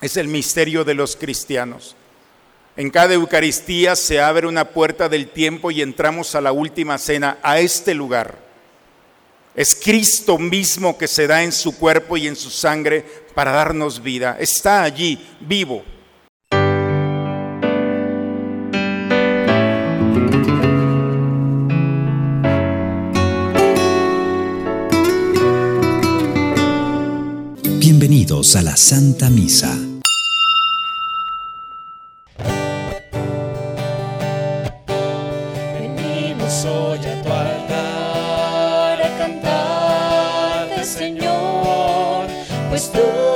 Es el misterio de los cristianos. En cada Eucaristía se abre una puerta del tiempo y entramos a la última cena, a este lugar. Es Cristo mismo que se da en su cuerpo y en su sangre para darnos vida. Está allí, vivo. Bienvenidos a la Santa Misa. Pues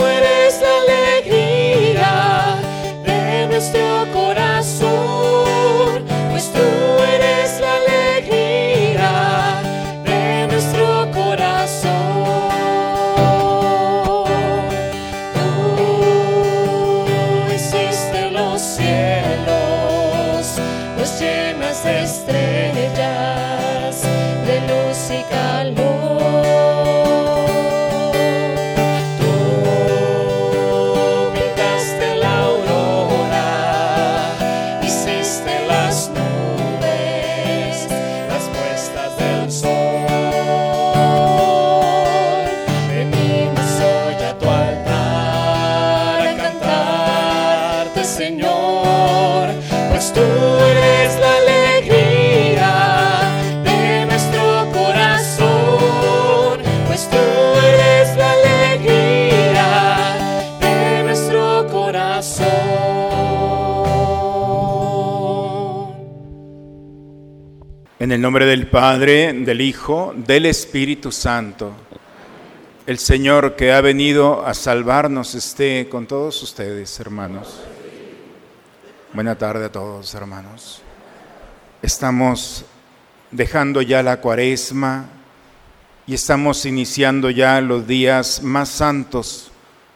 En el nombre del Padre, del Hijo, del Espíritu Santo. El Señor que ha venido a salvarnos esté con todos ustedes, hermanos. Buena tarde a todos, hermanos. Estamos dejando ya la cuaresma y estamos iniciando ya los días más santos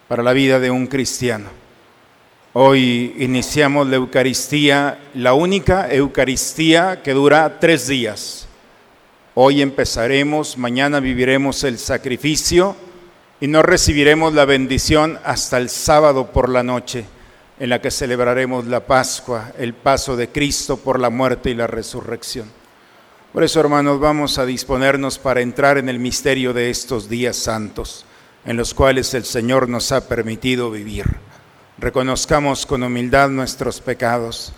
para la vida de un cristiano. Hoy iniciamos la Eucaristía, la única Eucaristía que dura tres días. Hoy empezaremos, mañana viviremos el sacrificio y no recibiremos la bendición hasta el sábado por la noche, en la que celebraremos la Pascua, el paso de Cristo por la muerte y la resurrección. Por eso, hermanos, vamos a disponernos para entrar en el misterio de estos días santos, en los cuales el Señor nos ha permitido vivir. Reconozcamos con humildad nuestros pecados,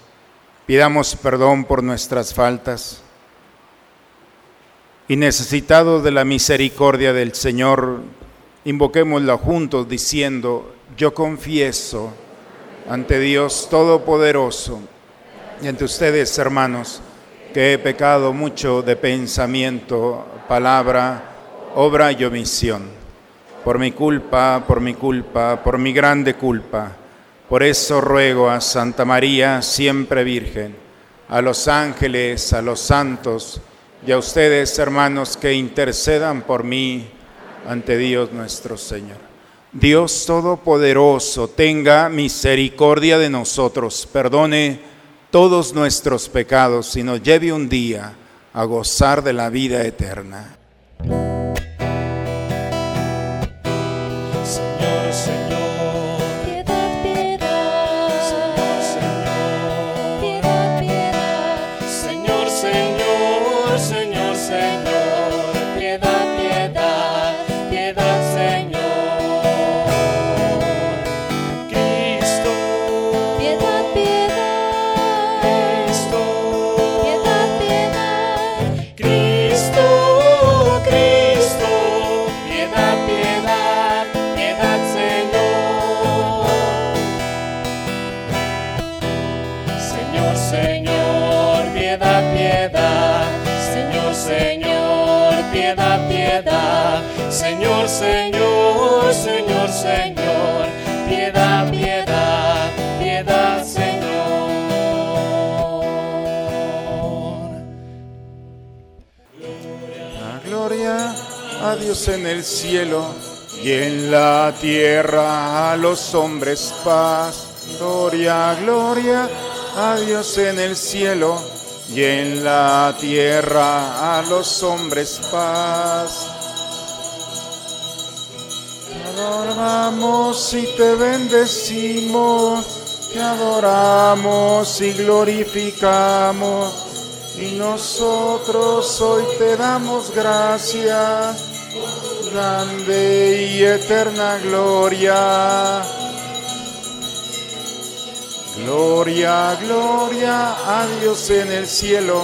pidamos perdón por nuestras faltas y necesitados de la misericordia del Señor, invoquémosla juntos diciendo, yo confieso ante Dios Todopoderoso y ante ustedes, hermanos, que he pecado mucho de pensamiento, palabra, obra y omisión. Por mi culpa, por mi culpa, por mi grande culpa. Por eso ruego a Santa María, siempre Virgen, a los ángeles, a los santos y a ustedes, hermanos, que intercedan por mí ante Dios nuestro Señor. Dios Todopoderoso, tenga misericordia de nosotros, perdone todos nuestros pecados y nos lleve un día a gozar de la vida eterna. Señor, Señor, Señor, piedad, piedad, piedad, Señor. La gloria a Dios en el cielo y en la tierra a los hombres paz. Gloria, gloria a Dios en el cielo y en la tierra a los hombres paz. Adoramos y te bendecimos, te adoramos y glorificamos. Y nosotros hoy te damos gracias, grande y eterna gloria. Gloria, gloria a Dios en el cielo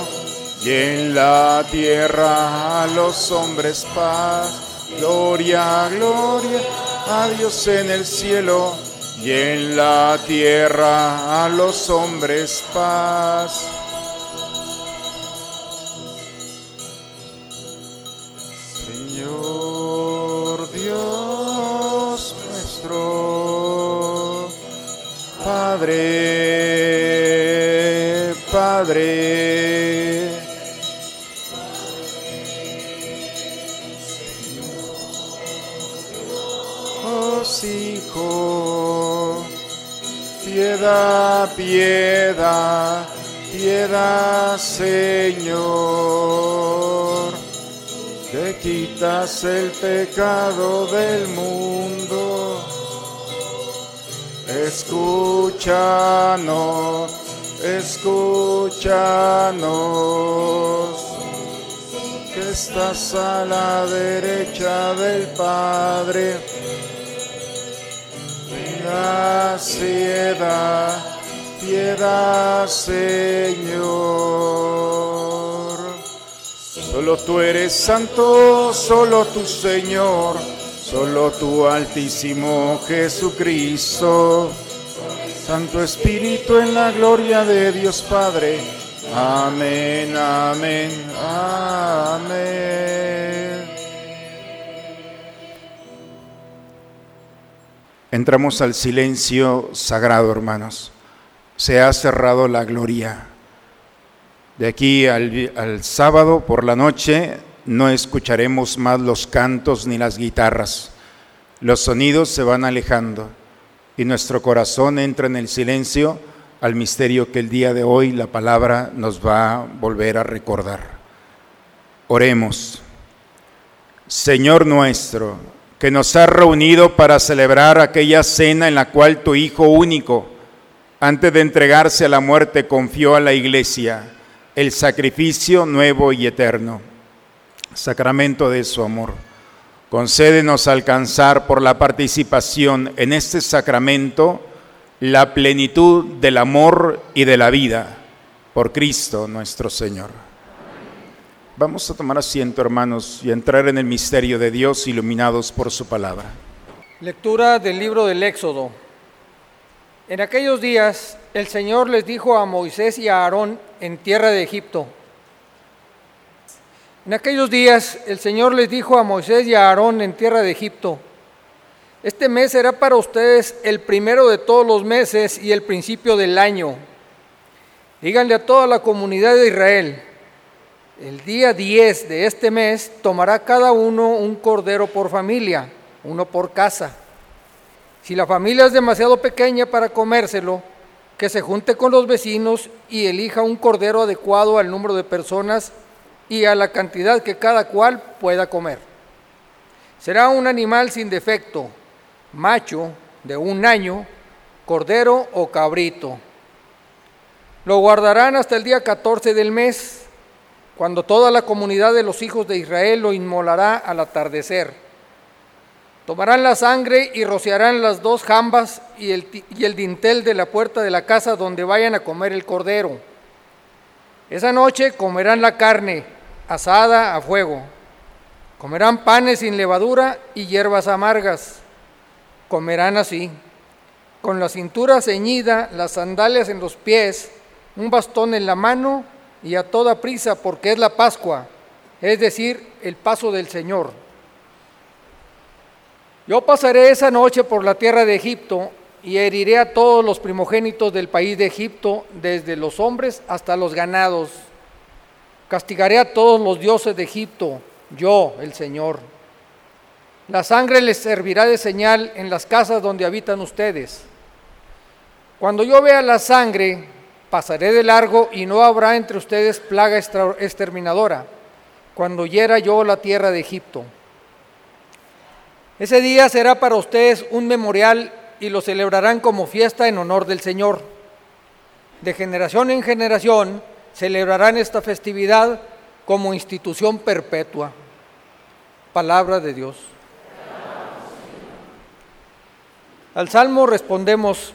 y en la tierra a los hombres paz. Gloria, gloria a Dios en el cielo y en la tierra a los hombres paz. Señor Dios nuestro, Padre, Padre. Piedad, piedad, Señor, que quitas el pecado del mundo. Escúchanos, escúchanos, que estás a la derecha del Padre. Piedad, piedad, Señor. Solo tú eres santo, solo tu Señor, solo tu Altísimo Jesucristo. Santo Espíritu en la gloria de Dios Padre. Amén, amén, amén. Entramos al silencio sagrado, hermanos. Se ha cerrado la gloria. De aquí al, sábado por la noche no escucharemos más los cantos ni las guitarras. Los sonidos se van alejando y nuestro corazón entra en el silencio al misterio que el día de hoy la palabra nos va a volver a recordar. Oremos. Señor nuestro, que nos has reunido para celebrar aquella cena en la cual tu Hijo único, antes de entregarse a la muerte, confió a la iglesia el sacrificio nuevo y eterno, sacramento de su amor. Concédenos alcanzar por la participación en este sacramento la plenitud del amor y de la vida por Cristo nuestro Señor. Vamos a tomar asiento, hermanos, y entrar en el misterio de Dios iluminados por su palabra. Lectura del libro del Éxodo. En aquellos días el Señor les dijo a Moisés y a Aarón en tierra de Egipto. En aquellos días el Señor les dijo a Moisés y a Aarón en tierra de Egipto, este mes será para ustedes el primero de todos los meses y el principio del año. Díganle a toda la comunidad de Israel, el día 10 de este mes tomará cada uno un cordero por familia, uno por casa. Si la familia es demasiado pequeña para comérselo, que se junte con los vecinos y elija un cordero adecuado al número de personas y a la cantidad que cada cual pueda comer. Será un animal sin defecto, macho de un año, cordero o cabrito. Lo guardarán hasta el día 14 del mes, cuando toda la comunidad de los hijos de Israel lo inmolará al atardecer. Tomarán la sangre y rociarán las dos jambas y el, y el dintel de la puerta de la casa donde vayan a comer el cordero. Esa noche comerán la carne asada a fuego. Comerán panes sin levadura y hierbas amargas. Comerán así, con la cintura ceñida, las sandalias en los pies, un bastón en la mano y a toda prisa porque es la Pascua, es decir, el paso del Señor. Yo pasaré esa noche por la tierra de Egipto y heriré a todos los primogénitos del país de Egipto, desde los hombres hasta los ganados. Castigaré a todos los dioses de Egipto, yo, el Señor. La sangre les servirá de señal en las casas donde habitan ustedes. Cuando yo vea la sangre, pasaré de largo y no habrá entre ustedes plaga exterminadora, cuando hiera yo la tierra de Egipto. Ese día será para ustedes un memorial y lo celebrarán como fiesta en honor del Señor. De generación en generación celebrarán esta festividad como institución perpetua. Palabra de Dios. Al salmo respondemos,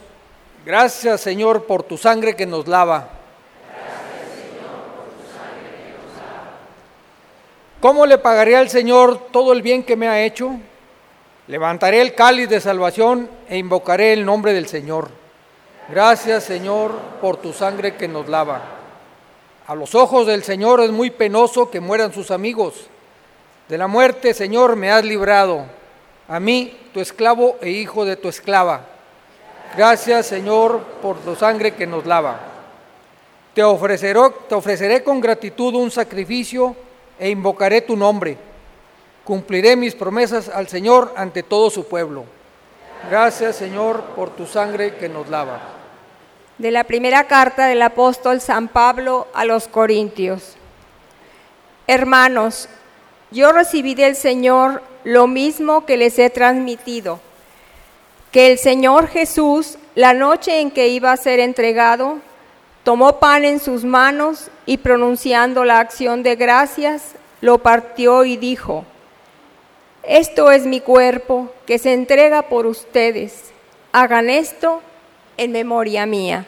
gracias Señor por tu sangre que nos lava. ¿Cómo le pagaré al Señor todo el bien que me ha hecho? Levantaré el cáliz de salvación e invocaré el nombre del Señor. Gracias Señor por tu sangre que nos lava. A los ojos del Señor es muy penoso que mueran sus amigos. De la muerte, Señor, me has librado. A mí, tu esclavo e hijo de tu esclava. Gracias, Señor, por tu sangre que nos lava. Te ofreceré, te ofreceré con gratitud un sacrificio e invocaré tu nombre. Cumpliré mis promesas al Señor ante todo su pueblo. Gracias, Señor, por tu sangre que nos lava. De la primera carta del apóstol San Pablo a los Corintios. Hermanos, yo recibí del Señor lo mismo que les he transmitido, que el Señor Jesús, la noche en que iba a ser entregado, tomó pan en sus manos y pronunciando la acción de gracias, lo partió y dijo, esto es mi cuerpo que se entrega por ustedes, hagan esto en memoria mía.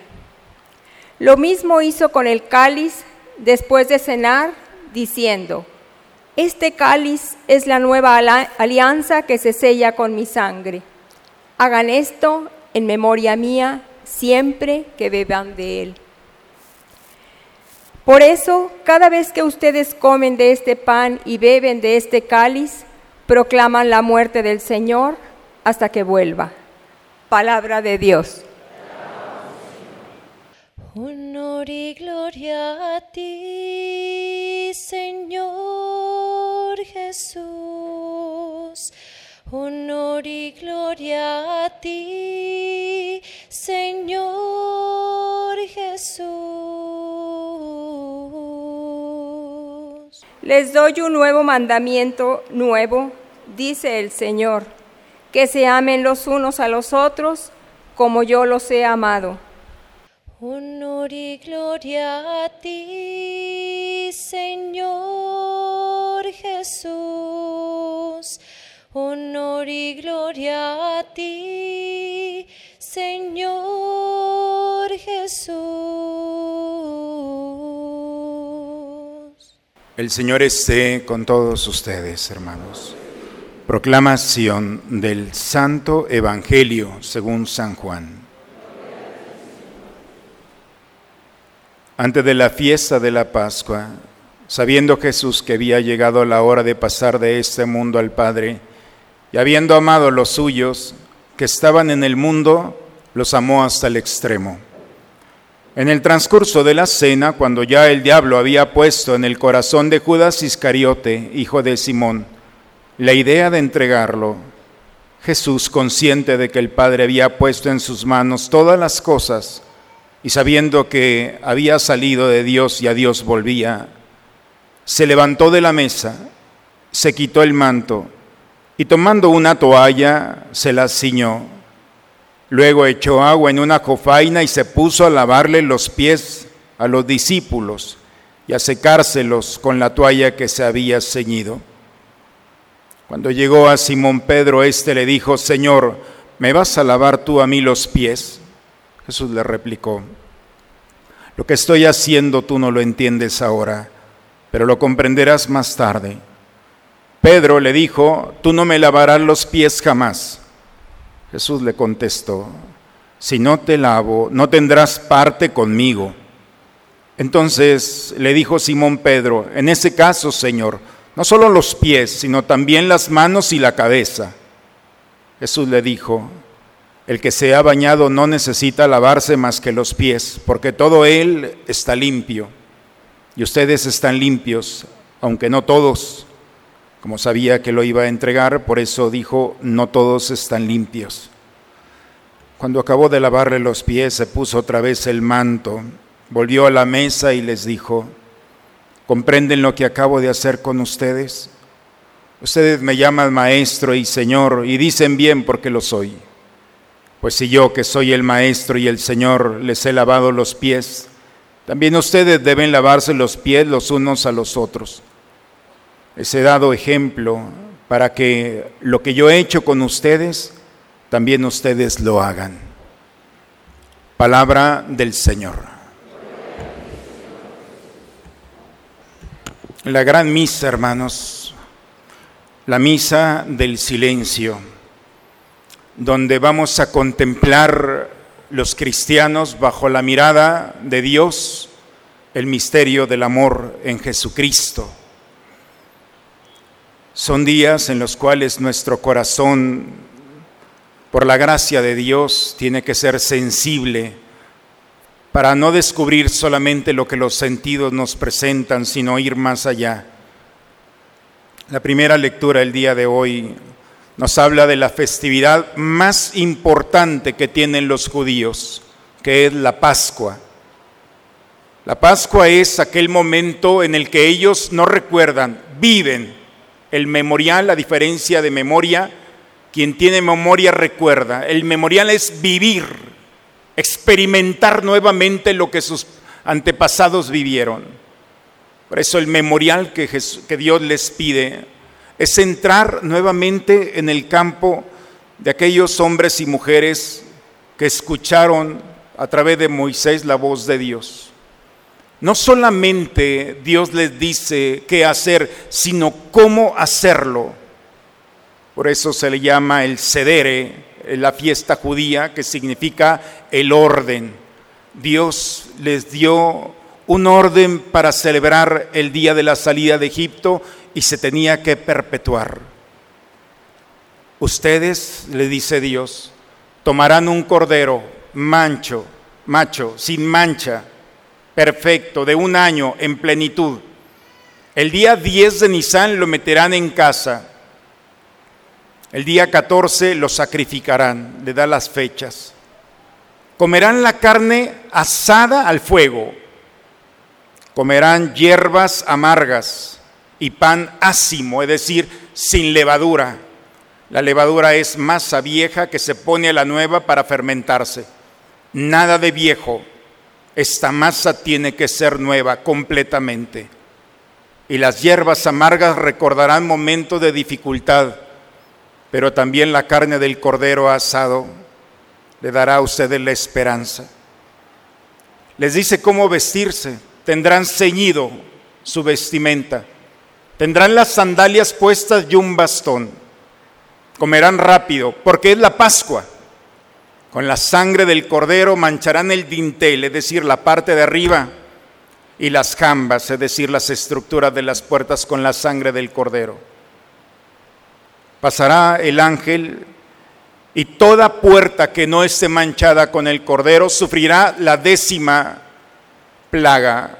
Lo mismo hizo con el cáliz después de cenar, diciendo, este cáliz es la nueva alianza que se sella con mi sangre. Hagan esto en memoria mía siempre que beban de él. Por eso, cada vez que ustedes comen de este pan y beben de este cáliz, proclaman la muerte del Señor hasta que vuelva. Palabra de Dios. Honor y gloria a ti, Señor Jesús. Honor y gloria a ti, Señor Jesús. Les doy un nuevo mandamiento nuevo, dice el Señor, que se amen los unos a los otros como yo los he amado. Honor y gloria a ti, Señor Jesús. Honor y gloria a ti, Señor Jesús. El Señor esté con todos ustedes, hermanos. Proclamación del Santo Evangelio según San Juan. Antes de la fiesta de la Pascua, sabiendo Jesús que había llegado la hora de pasar de este mundo al Padre, y habiendo amado los suyos que estaban en el mundo, los amó hasta el extremo. En el transcurso de la cena, cuando ya el diablo había puesto en el corazón de Judas Iscariote, hijo de Simón, la idea de entregarlo, Jesús, consciente de que el Padre había puesto en sus manos todas las cosas, y sabiendo que había salido de Dios y a Dios volvía, se levantó de la mesa, se quitó el manto y tomando una toalla se la ciñó. Luego echó agua en una jofaina y se puso a lavarle los pies a los discípulos y a secárselos con la toalla que se había ceñido. Cuando llegó a Simón Pedro, éste le dijo, Señor, ¿me vas a lavar tú a mí los pies? Jesús le replicó, lo que estoy haciendo tú no lo entiendes ahora, pero lo comprenderás más tarde. Pedro le dijo, tú no me lavarás los pies jamás. Jesús le contestó, si no te lavo, no tendrás parte conmigo. Entonces le dijo Simón Pedro, en ese caso, Señor, no solo los pies, sino también las manos y la cabeza. Jesús le dijo, el que se ha bañado no necesita lavarse más que los pies, porque todo él está limpio. Y ustedes están limpios, aunque no todos. Como sabía que lo iba a entregar, por eso dijo, no todos están limpios. Cuando acabó de lavarle los pies, se puso otra vez el manto, volvió a la mesa y les dijo, ¿comprenden lo que acabo de hacer con ustedes? Ustedes me llaman maestro y señor y dicen bien porque lo soy. Pues si yo que soy el maestro y el señor les he lavado los pies, también ustedes deben lavarse los pies los unos a los otros. Les he dado ejemplo para que lo que yo he hecho con ustedes, también ustedes lo hagan. Palabra del Señor. La gran misa, hermanos, la misa del silencio, donde vamos a contemplar los cristianos bajo la mirada de Dios el misterio del amor en Jesucristo. Son días en los cuales nuestro corazón, por la gracia de Dios, tiene que ser sensible para no descubrir solamente lo que los sentidos nos presentan, sino ir más allá. La primera lectura el día de hoy nos habla de la festividad más importante que tienen los judíos, que es la Pascua. La Pascua es aquel momento en el que ellos no recuerdan, viven el memorial, a diferencia de memoria, quien tiene memoria recuerda. El memorial es vivir, experimentar nuevamente lo que sus antepasados vivieron. Por eso el memorial que, que Dios les pide es entrar nuevamente en el campo de aquellos hombres y mujeres que escucharon a través de Moisés la voz de Dios. No solamente Dios les dice qué hacer, sino cómo hacerlo. Por eso se le llama el cedere, la fiesta judía, que significa el orden. Dios les dio un orden para celebrar el día de la salida de Egipto y se tenía que perpetuar. Ustedes, le dice Dios, tomarán un cordero mancho, macho, sin mancha, perfecto, de un año en plenitud. El día 10 de Nisan lo meterán en casa el día 14 lo sacrificarán, le da las fechas. Comerán la carne asada al fuego. Comerán hierbas amargas y pan ácimo, es decir, sin levadura. La levadura es masa vieja que se pone a la nueva para fermentarse. Nada de viejo. Esta masa tiene que ser nueva completamente. Y las hierbas amargas recordarán momentos de dificultad pero también la carne del cordero asado le dará a ustedes la esperanza. Les dice cómo vestirse, tendrán ceñido su vestimenta, tendrán las sandalias puestas y un bastón, comerán rápido, porque es la Pascua. Con la sangre del cordero mancharán el dintel, es decir, la parte de arriba, y las jambas, es decir, las estructuras de las puertas con la sangre del cordero. Pasará el ángel y toda puerta que no esté manchada con el cordero sufrirá la décima plaga,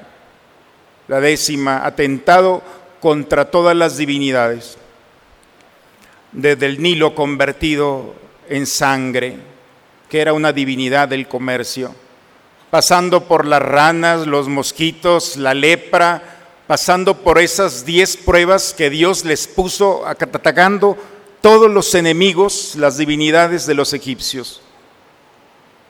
la décima atentado contra todas las divinidades, desde el Nilo convertido en sangre, que era una divinidad del comercio, pasando por las ranas, los mosquitos, la lepra, pasando por esas diez pruebas que Dios les puso atacando todos los enemigos, las divinidades de los egipcios,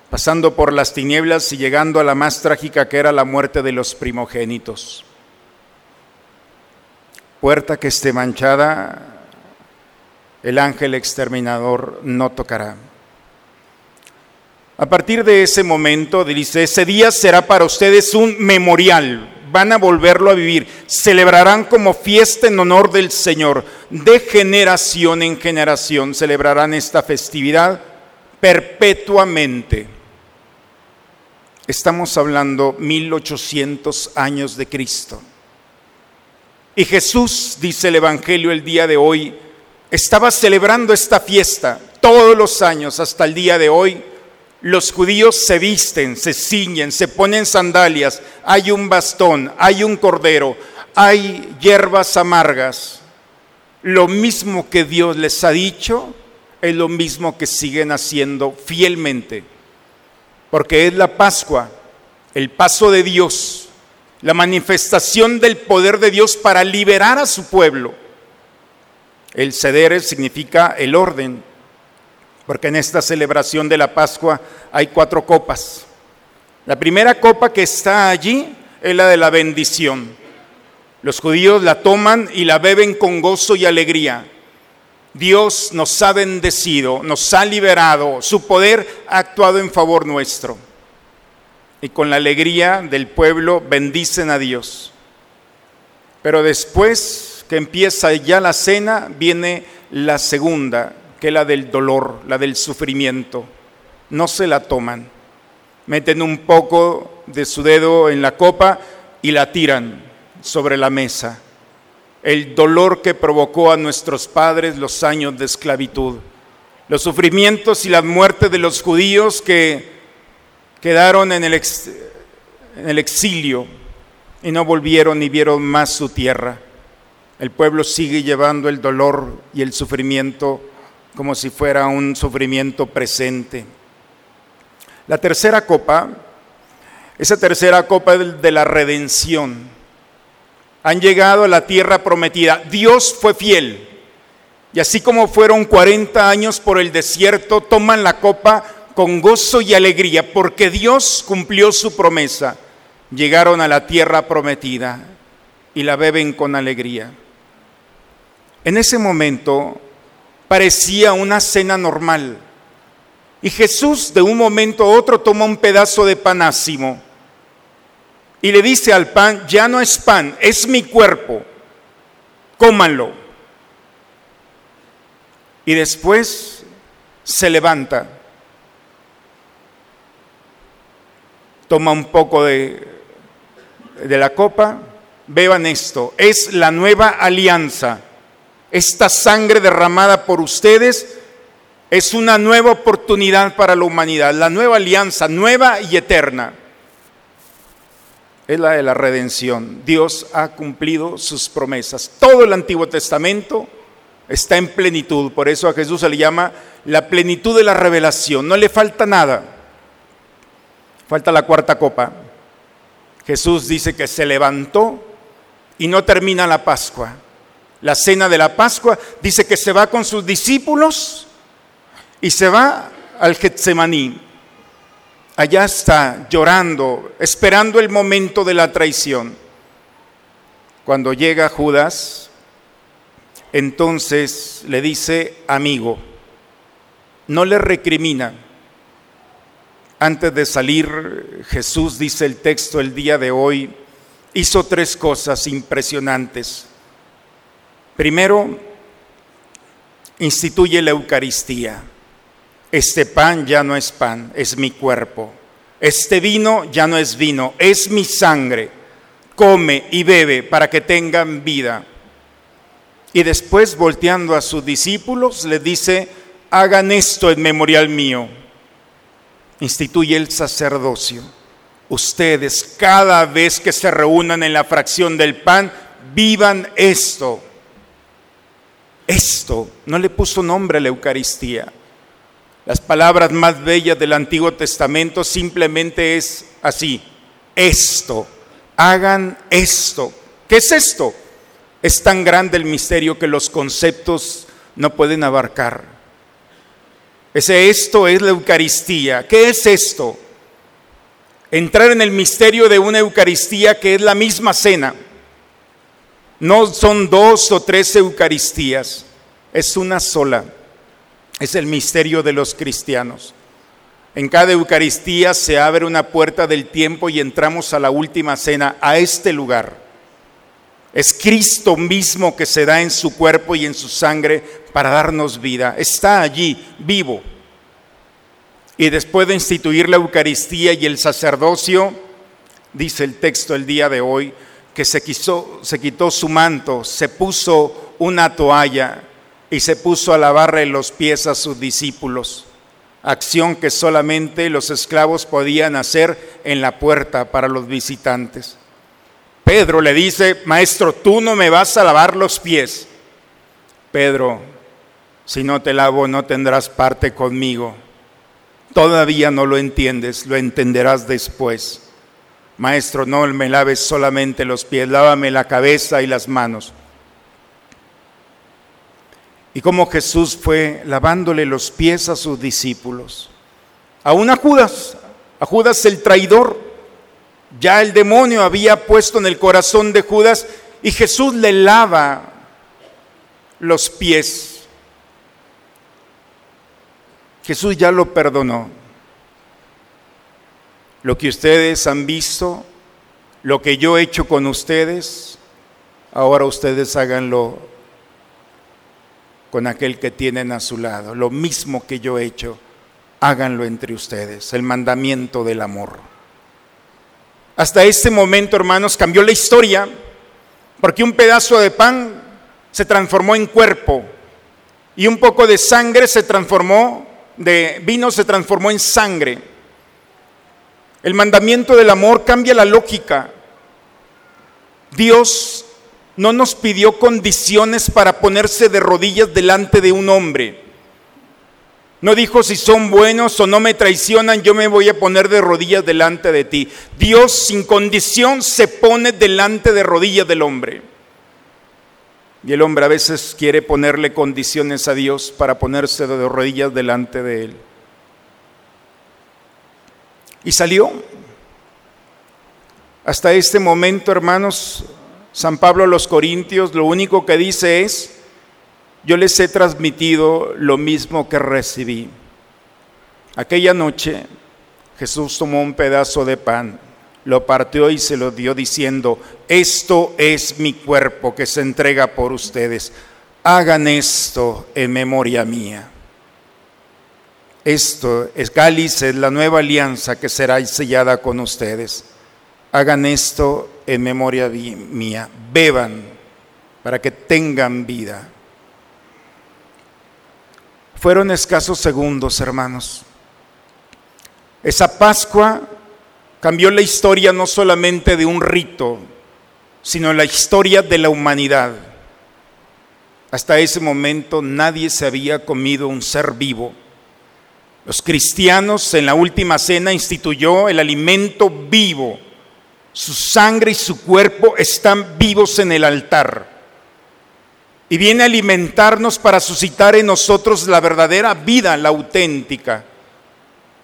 pasando por las tinieblas y llegando a la más trágica que era la muerte de los primogénitos. Puerta que esté manchada, el ángel exterminador no tocará. A partir de ese momento, dice, ese día será para ustedes un memorial, van a volverlo a vivir, celebrarán como fiesta en honor del Señor, de generación en generación celebrarán esta festividad perpetuamente. Estamos hablando 1800 años de Cristo. Y Jesús, dice el Evangelio el día de hoy, estaba celebrando esta fiesta todos los años hasta el día de hoy los judíos se visten, se ciñen, se ponen sandalias, hay un bastón, hay un cordero, hay hierbas amargas. Lo mismo que Dios les ha dicho es lo mismo que siguen haciendo fielmente, porque es la Pascua, el paso de Dios, la manifestación del poder de Dios para liberar a su pueblo. El ceder significa el orden, porque en esta celebración de la Pascua hay cuatro copas. La primera copa que está allí es la de la bendición. Los judíos la toman y la beben con gozo y alegría. Dios nos ha bendecido, nos ha liberado, su poder ha actuado en favor nuestro. Y con la alegría del pueblo bendicen a Dios. Pero después que empieza ya la cena, viene la segunda, que la del dolor, la del sufrimiento. No se la toman. Meten un poco de su dedo en la copa y la tiran sobre la mesa el dolor que provocó a nuestros padres los años de esclavitud, los sufrimientos y la muerte de los judíos que quedaron en el, en el exilio y no volvieron ni vieron más su tierra. El pueblo sigue llevando el dolor y el sufrimiento como si fuera un sufrimiento presente. La tercera copa, esa tercera copa de la redención, han llegado a la tierra prometida. Dios fue fiel. Y así como fueron 40 años por el desierto, toman la copa con gozo y alegría, porque Dios cumplió su promesa. Llegaron a la tierra prometida y la beben con alegría. En ese momento parecía una cena normal. Y Jesús de un momento a otro toma un pedazo de panásimo y le dice al pan, ya no es pan, es mi cuerpo, cómanlo. Y después se levanta, toma un poco de, de la copa, beban esto, es la nueva alianza. Esta sangre derramada por ustedes es una nueva oportunidad para la humanidad, la nueva alianza, nueva y eterna es la de la redención. Dios ha cumplido sus promesas. Todo el Antiguo Testamento está en plenitud. Por eso a Jesús se le llama la plenitud de la revelación. No le falta nada. Falta la cuarta copa. Jesús dice que se levantó y no termina la Pascua. La cena de la Pascua dice que se va con sus discípulos y se va al Getsemaní allá está llorando, esperando el momento de la traición. Cuando llega Judas, entonces le dice, amigo, no le recrimina. Antes de salir, Jesús, dice el texto el día de hoy, hizo tres cosas impresionantes. Primero, instituye la Eucaristía. Este pan ya no es pan, es mi cuerpo. Este vino ya no es vino, es mi sangre. Come y bebe para que tengan vida. Y después, volteando a sus discípulos, les dice, hagan esto en memorial mío. Instituye el sacerdocio. Ustedes, cada vez que se reúnan en la fracción del pan, vivan esto. Esto, no le puso nombre a la Eucaristía las palabras más bellas del Antiguo Testamento simplemente es así, esto, hagan esto. ¿Qué es esto? Es tan grande el misterio que los conceptos no pueden abarcar. Ese esto es la Eucaristía. ¿Qué es esto? Entrar en el misterio de una Eucaristía que es la misma cena. No son dos o tres Eucaristías, es una sola. Es el misterio de los cristianos. En cada Eucaristía se abre una puerta del tiempo y entramos a la última cena, a este lugar. Es Cristo mismo que se da en su cuerpo y en su sangre para darnos vida. Está allí, vivo. Y después de instituir la Eucaristía y el sacerdocio, dice el texto el día de hoy, que se, quiso, se quitó su manto, se puso una toalla y se puso a lavarle los pies a sus discípulos, acción que solamente los esclavos podían hacer en la puerta para los visitantes. Pedro le dice, maestro, tú no me vas a lavar los pies. Pedro, si no te lavo no tendrás parte conmigo. Todavía no lo entiendes, lo entenderás después. Maestro, no me laves solamente los pies, lávame la cabeza y las manos. y cómo Jesús fue lavándole los pies a sus discípulos. Aún a Judas, a Judas el traidor, ya el demonio había puesto en el corazón de Judas y Jesús le lava los pies. Jesús ya lo perdonó. Lo que ustedes han visto, lo que yo he hecho con ustedes, ahora ustedes háganlo con aquel que tienen a su lado. Lo mismo que yo he hecho, háganlo entre ustedes. El mandamiento del amor. Hasta este momento, hermanos, cambió la historia, porque un pedazo de pan se transformó en cuerpo y un poco de sangre se transformó, de vino se transformó en sangre. El mandamiento del amor cambia la lógica. Dios no nos pidió condiciones para ponerse de rodillas delante de un hombre. No dijo si son buenos o no me traicionan, yo me voy a poner de rodillas delante de ti. Dios sin condición se pone delante de rodillas del hombre. Y el hombre a veces quiere ponerle condiciones a Dios para ponerse de rodillas delante de Él. Y salió. Hasta este momento, hermanos, San Pablo a los Corintios lo único que dice es, yo les he transmitido lo mismo que recibí. Aquella noche Jesús tomó un pedazo de pan lo partió y se lo dio diciendo, esto es mi cuerpo que se entrega por ustedes. Hagan esto en memoria mía. Esto es cáliz, es la nueva alianza que será sellada con ustedes. Hagan esto en memoria mía. Beban para que tengan vida. Fueron escasos segundos, hermanos. Esa Pascua cambió la historia no solamente de un rito, sino la historia de la humanidad. Hasta ese momento nadie se había comido un ser vivo. Los cristianos en la última cena instituyó el alimento vivo. Su sangre y su cuerpo están vivos en el altar. Y viene a alimentarnos para suscitar en nosotros la verdadera vida, la auténtica.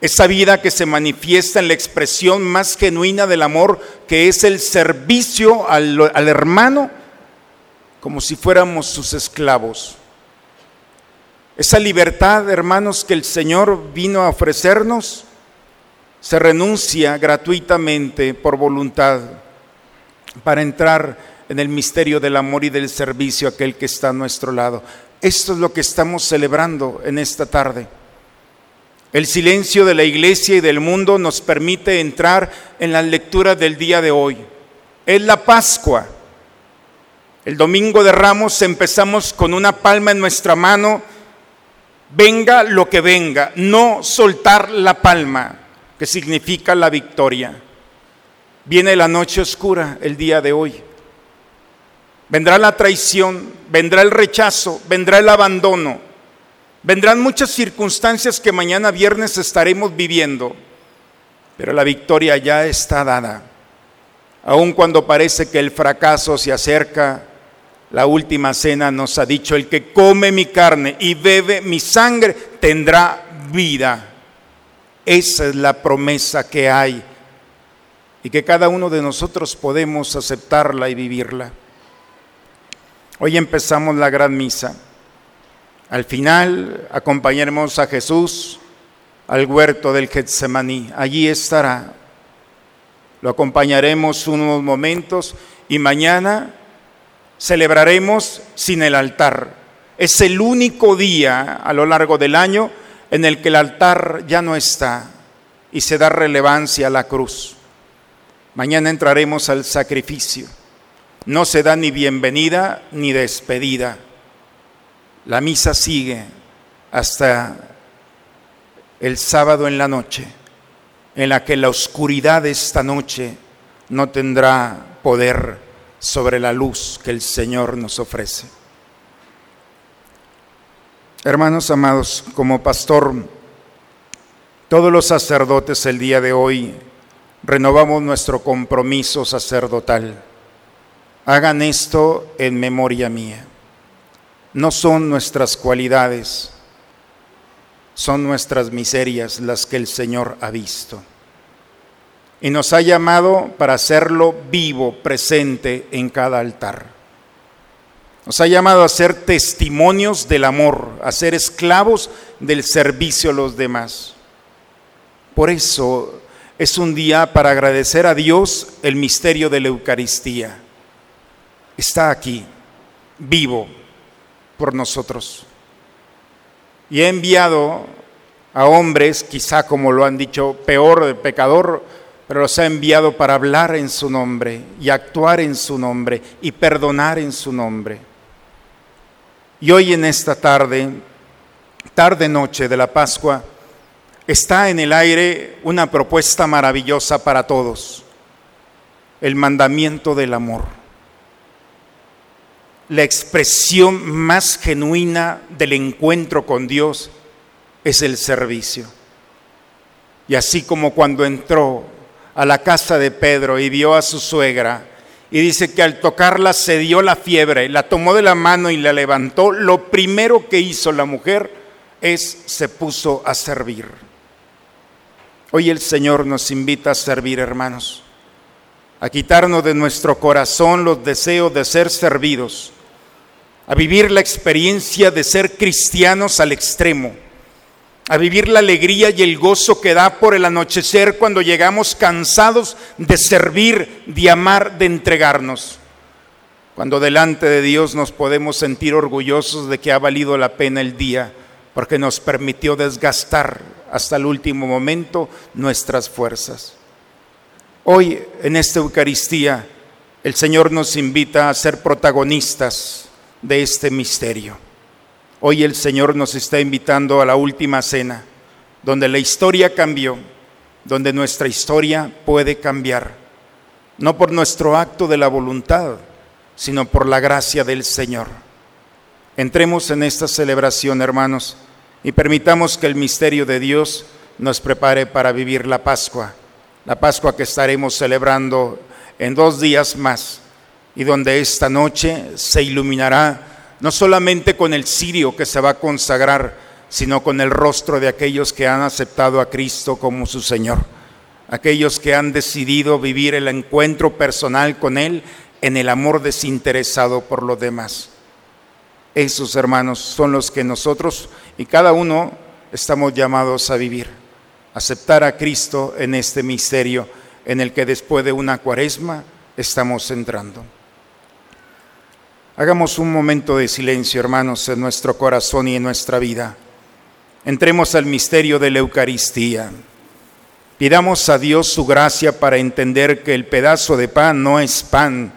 Esa vida que se manifiesta en la expresión más genuina del amor, que es el servicio al, hermano, como si fuéramos sus esclavos. Esa libertad, hermanos, que el Señor vino a ofrecernos, se renuncia gratuitamente por voluntad para entrar en el misterio del amor y del servicio a aquel que está a nuestro lado. Esto es lo que estamos celebrando en esta tarde. El silencio de la iglesia y del mundo nos permite entrar en la lectura del día de hoy. Es la Pascua. El domingo de Ramos empezamos con una palma en nuestra mano. Venga lo que venga, no soltar la palma, que significa la victoria. Viene la noche oscura el día de hoy. Vendrá la traición, vendrá el rechazo, vendrá el abandono Vendrán muchas circunstancias que mañana viernes estaremos viviendo, pero la victoria ya está dada. Aun cuando parece que el fracaso se acerca, la última cena nos ha dicho, el que come mi carne y bebe mi sangre tendrá vida. Esa es la promesa que hay y que cada uno de nosotros podemos aceptarla y vivirla. Hoy empezamos la gran misa. Al final acompañaremos a Jesús al huerto del Getsemaní. Allí estará. Lo acompañaremos unos momentos y mañana celebraremos sin el altar. Es el único día a lo largo del año en el que el altar ya no está y se da relevancia a la cruz. Mañana entraremos al sacrificio. No se da ni bienvenida ni despedida la misa sigue hasta el sábado en la noche, en la que la oscuridad de esta noche no tendrá poder sobre la luz que el Señor nos ofrece. Hermanos amados, como pastor, todos los sacerdotes el día de hoy renovamos nuestro compromiso sacerdotal. Hagan esto en memoria mía. no son nuestras cualidades, son nuestras miserias las que el Señor ha visto. Y nos ha llamado para hacerlo vivo, presente en cada altar. Nos ha llamado a ser testimonios del amor, a ser esclavos del servicio a los demás. Por eso es un día para agradecer a Dios el misterio de la Eucaristía. Está aquí, vivo por nosotros. Y he enviado a hombres, quizá como lo han dicho, peor de pecador, pero los ha enviado para hablar en su nombre y actuar en su nombre y perdonar en su nombre. Y hoy en esta tarde, tarde noche de la Pascua, está en el aire una propuesta maravillosa para todos, el mandamiento del amor. La expresión más genuina del encuentro con Dios es el servicio. Y así como cuando entró a la casa de Pedro y vio a su suegra, y dice que al tocarla se dio la fiebre, la tomó de la mano y la levantó. Lo primero que hizo la mujer es se puso a servir. Hoy el Señor nos invita a servir, hermanos, a quitarnos de nuestro corazón los deseos de ser servidos, a vivir la experiencia de ser cristianos al extremo a vivir la alegría y el gozo que da por el anochecer cuando llegamos cansados de servir, de amar, de entregarnos. Cuando delante de Dios nos podemos sentir orgullosos de que ha valido la pena el día, porque nos permitió desgastar hasta el último momento nuestras fuerzas. Hoy, en esta Eucaristía, el Señor nos invita a ser protagonistas de este misterio. Hoy el Señor nos está invitando a la última cena, donde la historia cambió, donde nuestra historia puede cambiar, no por nuestro acto de la voluntad, sino por la gracia del Señor. Entremos en esta celebración, hermanos, y permitamos que el misterio de Dios nos prepare para vivir la Pascua, la Pascua que estaremos celebrando en dos días más, y donde esta noche se iluminará no solamente con el cirio que se va a consagrar, sino con el rostro de aquellos que han aceptado a Cristo como su Señor, aquellos que han decidido vivir el encuentro personal con Él en el amor desinteresado por los demás. Esos hermanos son los que nosotros y cada uno estamos llamados a vivir, aceptar a Cristo en este misterio en el que después de una cuaresma estamos entrando. Hagamos un momento de silencio, hermanos, en nuestro corazón y en nuestra vida. Entremos al misterio de la Eucaristía. Pidamos a Dios su gracia para entender que el pedazo de pan no es pan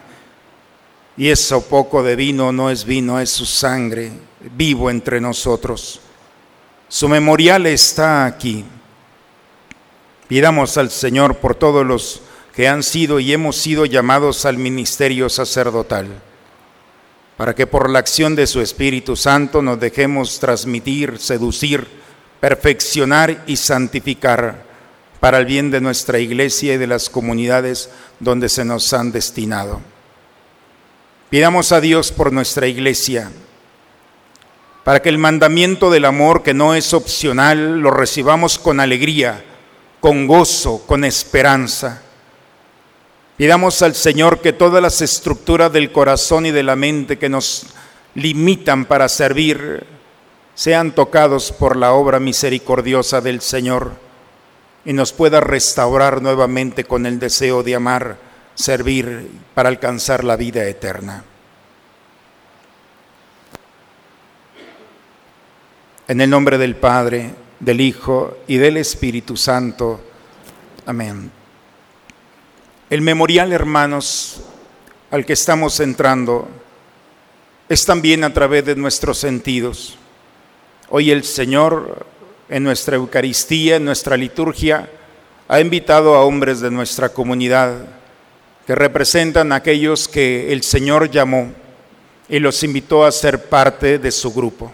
y eso poco de vino no es vino, es su sangre vivo entre nosotros. Su memorial está aquí. Pidamos al Señor por todos los que han sido y hemos sido llamados al ministerio sacerdotal para que por la acción de su Espíritu Santo nos dejemos transmitir, seducir, perfeccionar y santificar para el bien de nuestra iglesia y de las comunidades donde se nos han destinado. Pidamos a Dios por nuestra iglesia, para que el mandamiento del amor, que no es opcional, lo recibamos con alegría, con gozo, con esperanza Pidamos al Señor que todas las estructuras del corazón y de la mente que nos limitan para servir sean tocados por la obra misericordiosa del Señor y nos pueda restaurar nuevamente con el deseo de amar, servir para alcanzar la vida eterna. En el nombre del Padre, del Hijo y del Espíritu Santo. Amén. El memorial, hermanos, al que estamos entrando, es también a través de nuestros sentidos. Hoy el Señor, en nuestra Eucaristía, en nuestra liturgia, ha invitado a hombres de nuestra comunidad que representan a aquellos que el Señor llamó y los invitó a ser parte de su grupo.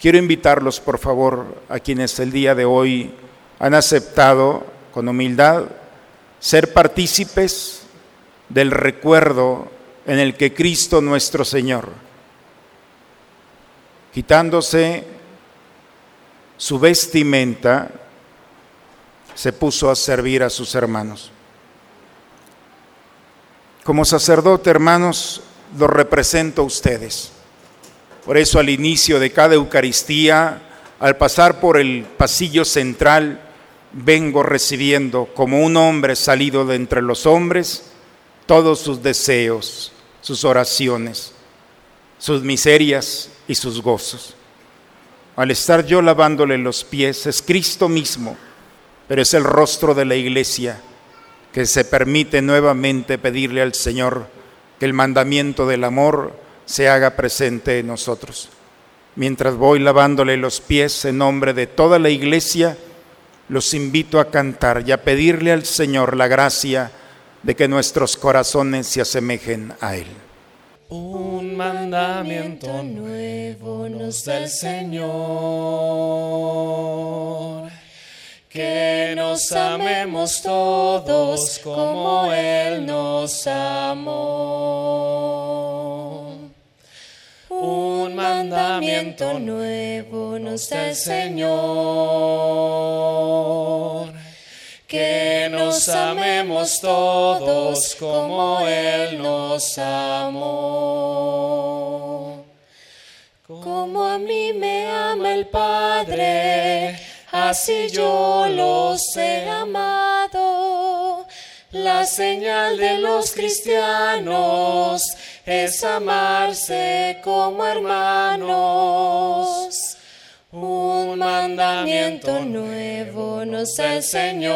Quiero invitarlos, por favor, a quienes el día de hoy han aceptado con humildad ser partícipes del recuerdo en el que Cristo nuestro Señor quitándose su vestimenta, se puso a servir a sus hermanos. Como sacerdote, hermanos, lo represento a ustedes. Por eso al inicio de cada Eucaristía, al pasar por el pasillo central, vengo recibiendo como un hombre salido de entre los hombres todos sus deseos, sus oraciones, sus miserias y sus gozos. Al estar yo lavándole los pies, es Cristo mismo, pero es el rostro de la iglesia que se permite nuevamente pedirle al Señor que el mandamiento del amor se haga presente en nosotros. Mientras voy lavándole los pies en nombre de toda la iglesia, los invito a cantar y a pedirle al Señor la gracia de que nuestros corazones se asemejen a Él. Un mandamiento nuevo nos da el Señor, que nos amemos todos como Él nos amó. Un mandamiento nuevo nos da el Señor, que nos amemos todos como Él nos amó. Como a mí me ama el Padre, así yo los he amado. La señal de los cristianos es amarse como hermanos. Un mandamiento nuevo nos Señor,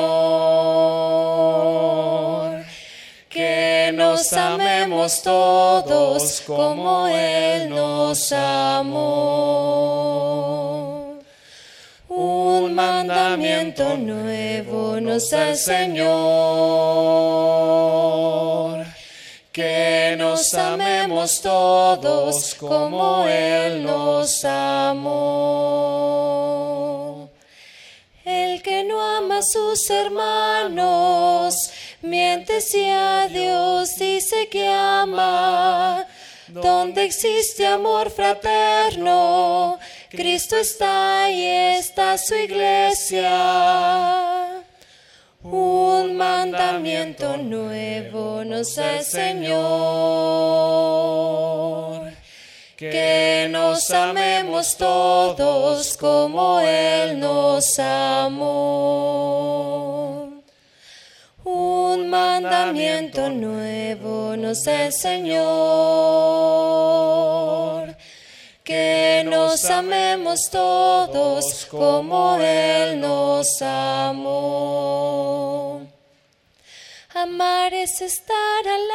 que nos amemos todos como Él nos amó. Un mandamiento nuevo nos Señor, que nos amemos todos como Él nos amó. El que no ama a sus hermanos, miente si a Dios dice que ama. Donde existe amor fraterno, Cristo está y está su iglesia. Un mandamiento nuevo nos da Señor, que nos amemos todos como Él nos amó. Un mandamiento nuevo nos da Señor, que nos amemos todos como Él nos amó. Amar es estar al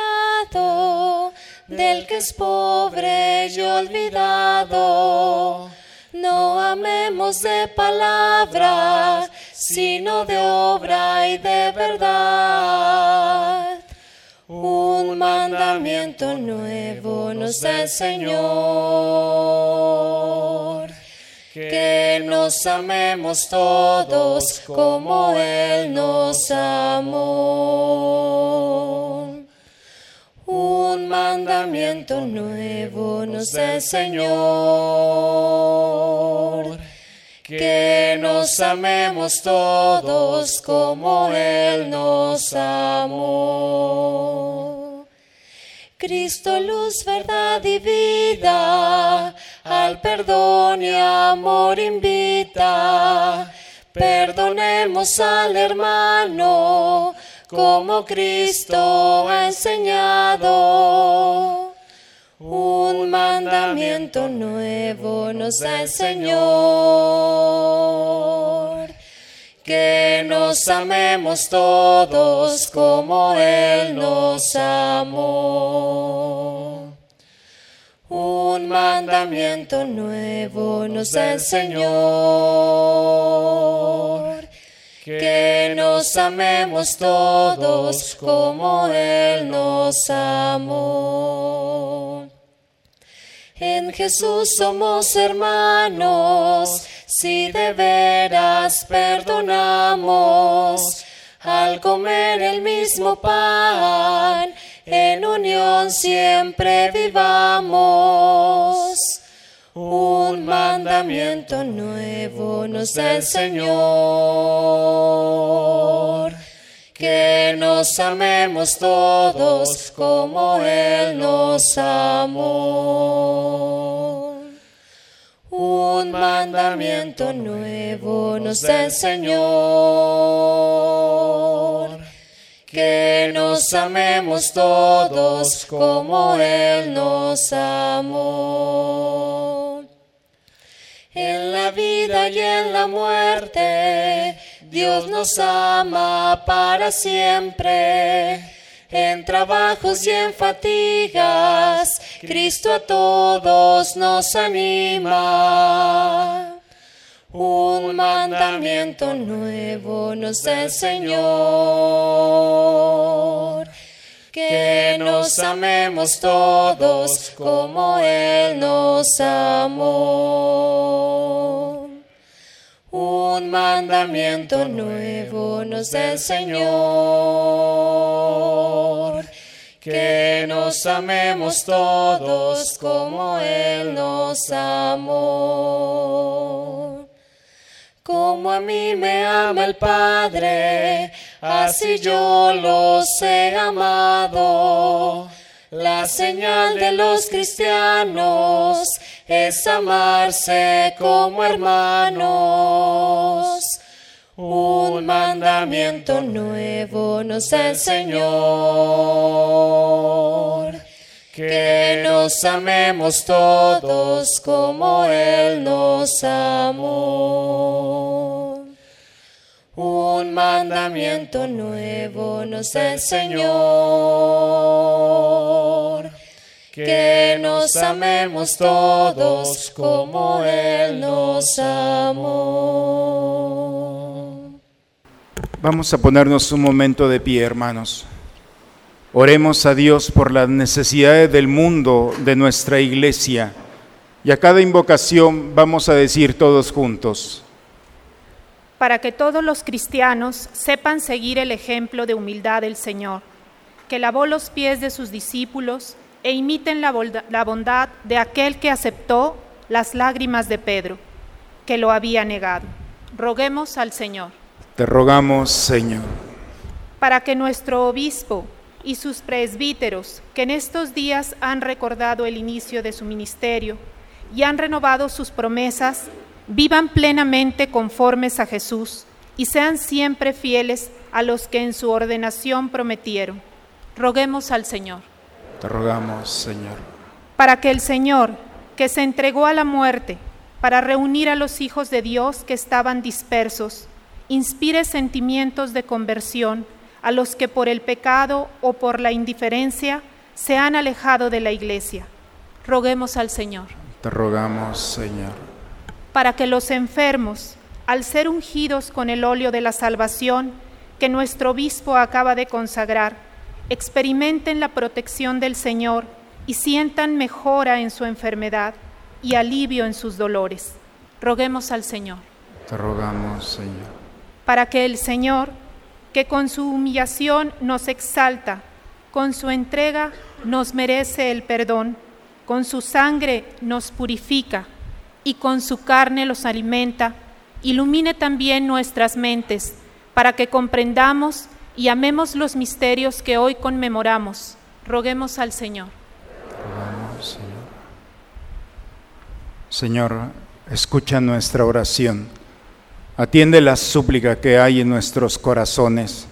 lado del que es pobre y olvidado. No amemos de palabra, sino de obra y de verdad. Un mandamiento nuevo nos da el Señor, que nos amemos todos como Él nos amó. Un mandamiento nuevo nos da el Señor, que nos amemos todos como Él nos amó. Cristo, luz, verdad y vida, al perdón y amor invita. Perdonemos al hermano como Cristo ha enseñado. Un mandamiento nuevo nos da el Señor, que nos amemos todos como Él nos amó. Un mandamiento nuevo nos da el Señor, que nos amemos todos como Él nos amó. En Jesús somos hermanos, si de veras perdonamos al comer el mismo pan, en unión siempre vivamos. Un mandamiento nuevo nos da el Señor, que nos amemos todos como Él nos amó. Un mandamiento nuevo nos da el Señor, que nos amemos todos como Él nos amó. En la vida y en la muerte, Dios nos ama para siempre. En trabajos y en fatigas, Cristo a todos nos anima. Un mandamiento nuevo nos da Señor que nos amemos todos como Él nos amó. Un mandamiento nuevo nos da Señor, que nos amemos todos como Él nos amó. Como a mí me ama el Padre, así yo los he amado. La señal de los cristianos es amarse como hermanos. Un mandamiento nuevo nos da el Señor, que nos amemos todos como Él nos amó. Mandamiento nuevo nos da el Señor, que nos amemos todos como Él nos amó. Vamos a ponernos un momento de pie, hermanos. Oremos a Dios por las necesidades del mundo, de nuestra iglesia. Y a cada invocación vamos a decir todos juntos para que todos los cristianos sepan seguir el ejemplo de humildad del Señor, que lavó los pies de sus discípulos e imiten la, bondad de aquel que aceptó las lágrimas de Pedro, que lo había negado. Roguemos al Señor. Te rogamos, Señor. Para que nuestro obispo y sus presbíteros, que en estos días han recordado el inicio de su ministerio y han renovado sus promesas, vivan plenamente conformes a Jesús y sean siempre fieles a los que en su ordenación prometieron. Roguemos al Señor. Te rogamos, Señor. Para que el Señor, que se entregó a la muerte para reunir a los hijos de Dios que estaban dispersos, inspire sentimientos de conversión a los que por el pecado o por la indiferencia se han alejado de la iglesia. Roguemos al Señor. Te rogamos, Señor para que los enfermos, al ser ungidos con el óleo de la salvación que nuestro obispo acaba de consagrar, experimenten la protección del Señor y sientan mejora en su enfermedad y alivio en sus dolores. Roguemos al Señor. Te rogamos, Señor. Para que el Señor, que con su humillación nos exalta, con su entrega nos merece el perdón, con su sangre nos purifica, y con su carne los alimenta, ilumine también nuestras mentes para que comprendamos y amemos los misterios que hoy conmemoramos. Roguemos al Señor. Señor. Escucha nuestra oración. Atiende la súplica que hay en nuestros corazones.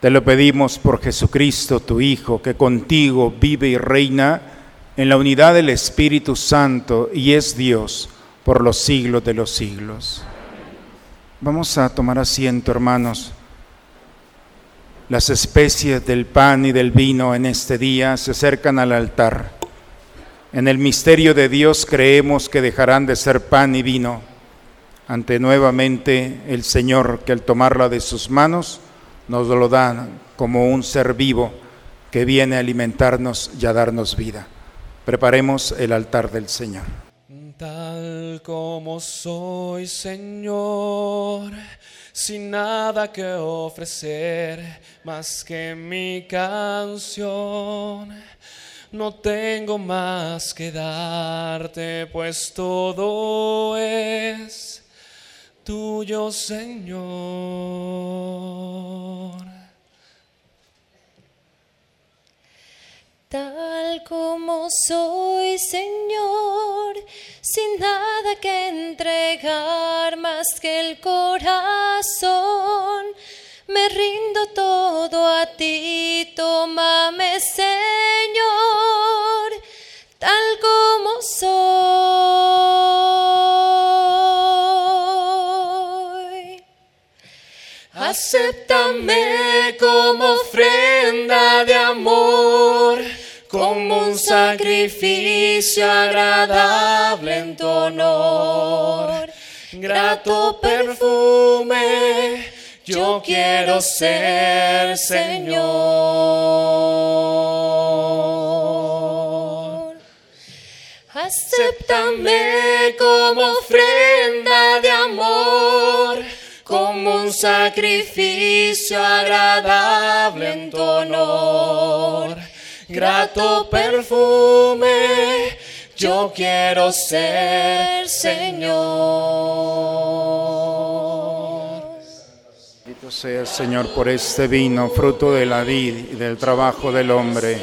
Te lo pedimos por Jesucristo, tu Hijo, que contigo vive y reina en la unidad del Espíritu Santo y es Dios por los siglos de los siglos. Vamos a tomar asiento, hermanos. Las especies del pan y del vino en este día se acercan al altar. En el misterio de Dios creemos que dejarán de ser pan y vino ante nuevamente el Señor que al tomarla de sus manos nos lo da como un ser vivo que viene a alimentarnos y a darnos vida. Preparemos el altar del Señor tal como soy, Señor, sin nada que ofrecer más que mi canción. no tengo más que darte, pues todo es tuyo, Señor. Tal como soy, Señor, sin nada que entregar más que el corazón me rindo todo a ti, tómame Señor, tal como soy. Acéptame como ofrenda de amor, como un sacrificio agradable en tu honor, grato perfume yo quiero ser Señor. Acéptame como ofrenda de amor, como un sacrificio agradable en tu honor. Grato perfume, yo quiero ser Señor sea, Señor, por este vino, fruto de la vida y del trabajo del hombre,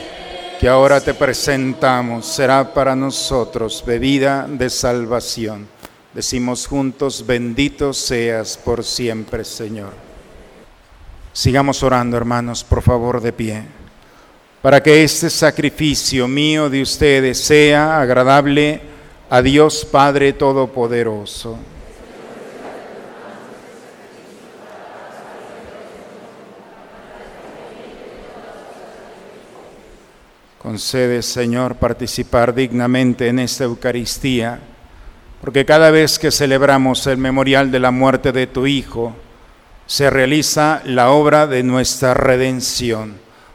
que ahora te presentamos, será para nosotros bebida de salvación. Decimos juntos, bendito seas por siempre, Señor. Sigamos orando, hermanos, por favor, de pie, para que este sacrificio mío de ustedes sea agradable a Dios Padre Todopoderoso. Concede, Señor, participar dignamente en esta Eucaristía, porque cada vez que celebramos el memorial de la muerte de tu Hijo, se realiza la obra de nuestra redención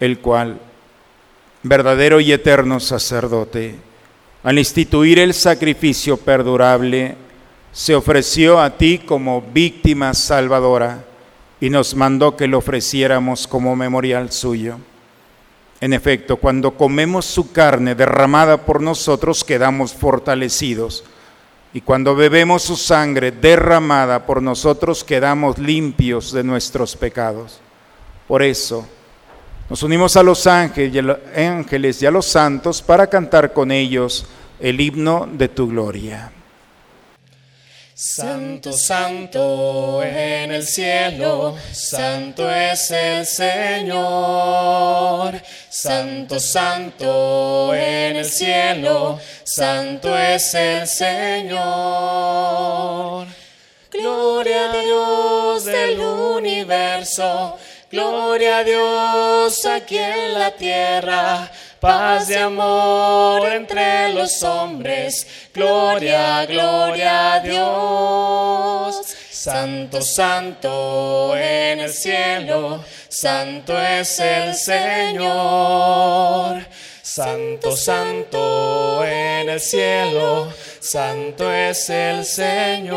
el cual, verdadero y eterno sacerdote, al instituir el sacrificio perdurable, se ofreció a ti como víctima salvadora y nos mandó que lo ofreciéramos como memorial suyo. En efecto, cuando comemos su carne derramada por nosotros, quedamos fortalecidos. Y cuando bebemos su sangre derramada por nosotros, quedamos limpios de nuestros pecados. Por eso, nos unimos a los ángeles y a los santos para cantar con ellos el himno de tu gloria. Santo, santo en el cielo, santo es el Señor. Santo, santo en el cielo, santo es el Señor. Gloria a Dios del universo, gloria a Dios aquí en la tierra paz de amor entre los hombres, gloria, gloria a Dios. Santo, santo en el cielo, santo es el Señor. Santo, santo en el cielo, santo es el Señor.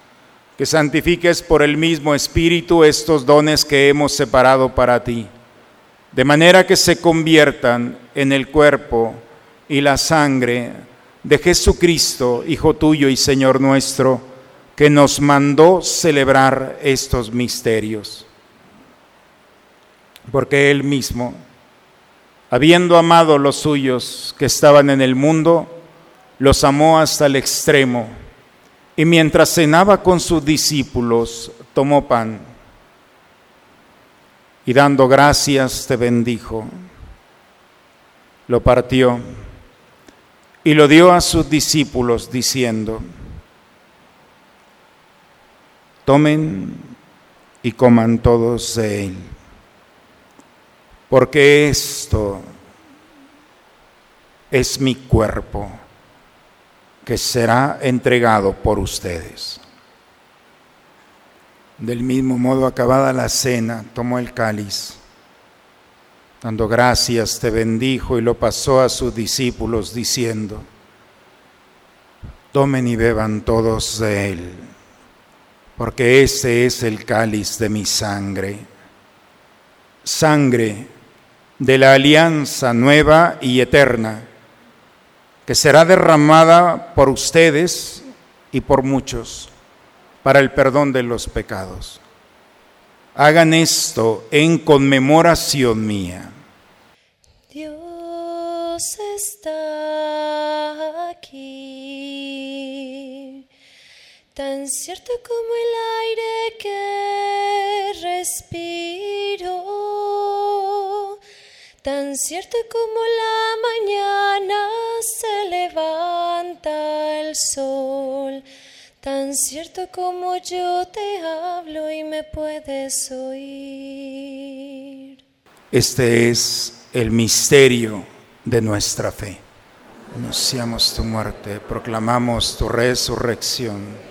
que santifiques por el mismo Espíritu estos dones que hemos separado para ti de manera que se conviertan en el cuerpo y la sangre de Jesucristo, Hijo tuyo y Señor nuestro, que nos mandó celebrar estos misterios. Porque Él mismo, habiendo amado los suyos que estaban en el mundo, los amó hasta el extremo. Y mientras cenaba con sus discípulos, tomó pan y dando gracias te bendijo. Lo partió y lo dio a sus discípulos diciendo, tomen y coman todos de él porque esto es mi cuerpo que será entregado por ustedes. Del mismo modo, acabada la cena, tomó el cáliz, dando gracias, te bendijo y lo pasó a sus discípulos diciendo, tomen y beban todos de él, porque este es el cáliz de mi sangre, sangre de la alianza nueva y eterna, que será derramada por ustedes y por muchos para el perdón de los pecados. Hagan esto en conmemoración mía. Dios está aquí, tan cierto como el aire que respiro Tan cierto como la mañana se levanta el sol, tan cierto como yo te hablo y me puedes oír. Este es el misterio de nuestra fe. Anunciamos tu muerte, proclamamos tu resurrección.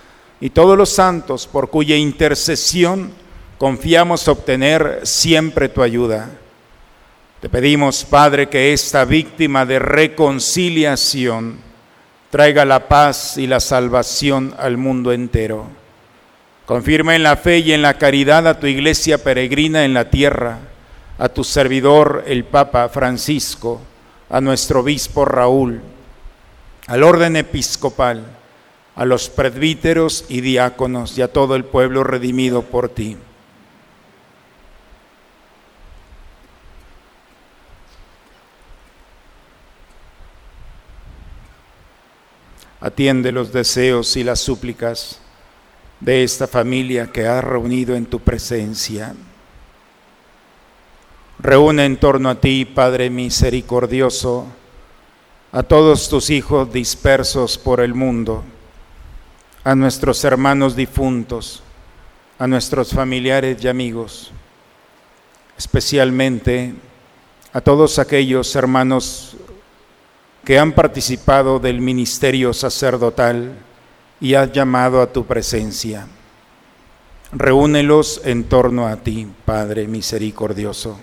y todos los santos por cuya intercesión confiamos obtener siempre tu ayuda. Te pedimos, Padre, que esta víctima de reconciliación traiga la paz y la salvación al mundo entero. Confirma en la fe y en la caridad a tu iglesia peregrina en la tierra, a tu servidor el Papa Francisco, a nuestro obispo Raúl, al orden episcopal a los presbíteros y diáconos y a todo el pueblo redimido por ti. Atiende los deseos y las súplicas de esta familia que ha reunido en tu presencia. Reúne en torno a ti, Padre misericordioso, a todos tus hijos dispersos por el mundo a nuestros hermanos difuntos, a nuestros familiares y amigos, especialmente a todos aquellos hermanos que han participado del ministerio sacerdotal y has llamado a tu presencia. Reúnelos en torno a ti, Padre misericordioso.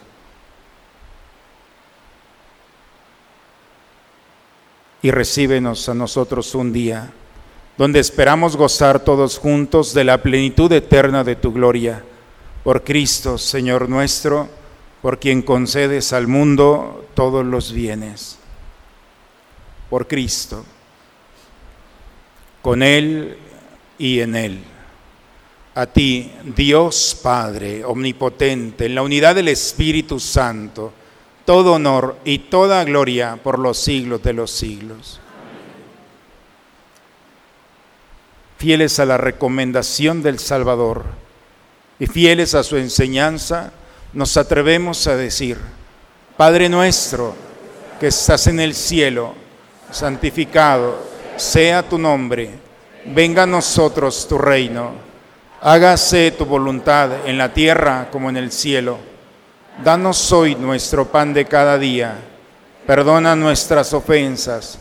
Y recíbenos a nosotros un día donde esperamos gozar todos juntos de la plenitud eterna de tu gloria. Por Cristo, Señor nuestro, por quien concedes al mundo todos los bienes. Por Cristo, con Él y en Él. A ti, Dios Padre, omnipotente, en la unidad del Espíritu Santo, todo honor y toda gloria por los siglos de los siglos. Fieles a la recomendación del Salvador y fieles a su enseñanza, nos atrevemos a decir, Padre nuestro que estás en el cielo, santificado sea tu nombre, venga a nosotros tu reino, hágase tu voluntad en la tierra como en el cielo. Danos hoy nuestro pan de cada día, perdona nuestras ofensas,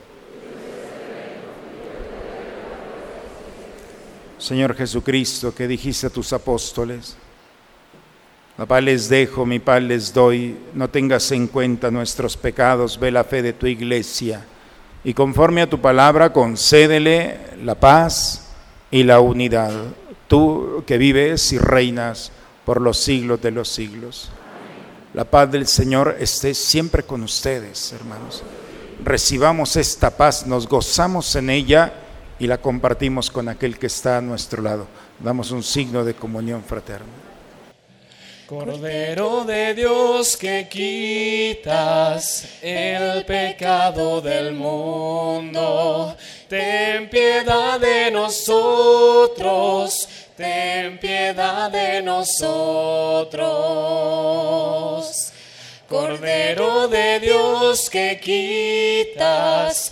Señor Jesucristo, que dijiste a tus apóstoles, la paz les dejo, mi paz les doy. No tengas en cuenta nuestros pecados, ve la fe de tu iglesia. Y conforme a tu palabra, concédele la paz y la unidad. Tú que vives y reinas por los siglos de los siglos. La paz del Señor esté siempre con ustedes, hermanos. Recibamos esta paz, nos gozamos en ella y la compartimos con aquel que está a nuestro lado. Damos un signo de comunión fraterna. Cordero de Dios que quitas el pecado del mundo, ten piedad de nosotros, ten piedad de nosotros. Cordero de Dios que quitas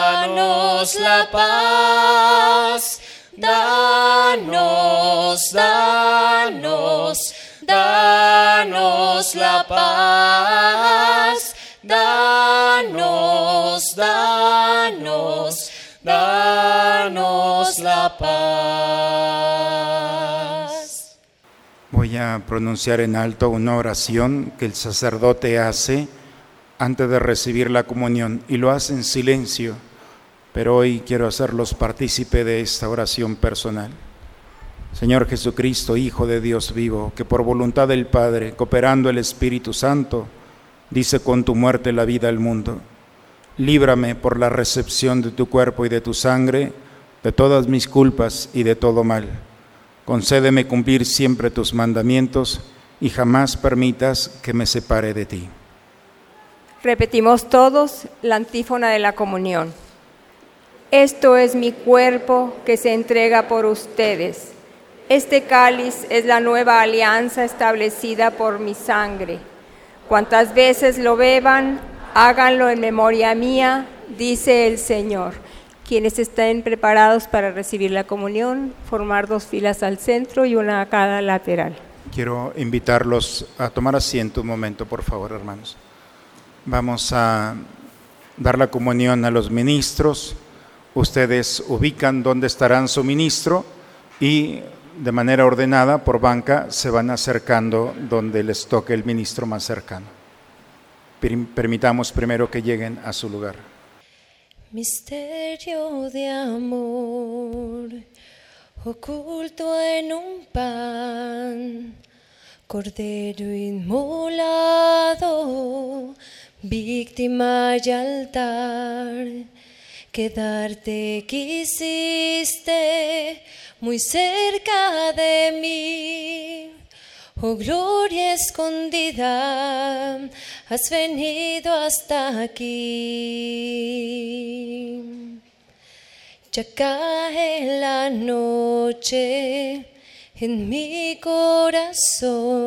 la paz, danos, danos danos la paz, danos, danos, danos la paz. Voy a pronunciar en alto una oración que el sacerdote hace antes de recibir la comunión y lo hace en silencio, pero hoy quiero hacerlos partícipe de esta oración personal. Señor Jesucristo, Hijo de Dios vivo, que por voluntad del Padre, cooperando el Espíritu Santo, dice con tu muerte la vida al mundo. Líbrame por la recepción de tu cuerpo y de tu sangre, de todas mis culpas y de todo mal. Concédeme cumplir siempre tus mandamientos y jamás permitas que me separe de ti. Repetimos todos la antífona de la comunión. Esto es mi cuerpo que se entrega por ustedes este cáliz es la nueva alianza establecida por mi sangre. Cuantas veces lo beban, háganlo en memoria mía, dice el Señor. Quienes estén preparados para recibir la comunión, formar dos filas al centro y una a cada lateral. Quiero invitarlos a tomar asiento un momento, por favor, hermanos. Vamos a dar la comunión a los ministros. Ustedes ubican dónde estarán su ministro y de manera ordenada por banca se van acercando donde les toque el ministro más cercano. Permitamos primero que lleguen a su lugar. Misterio de amor oculto en un pan, cordero inmolado, víctima y altar, quedarte quisiste muy cerca de mí. Oh gloria escondida, has venido hasta aquí. Ya cae la noche en mi corazón.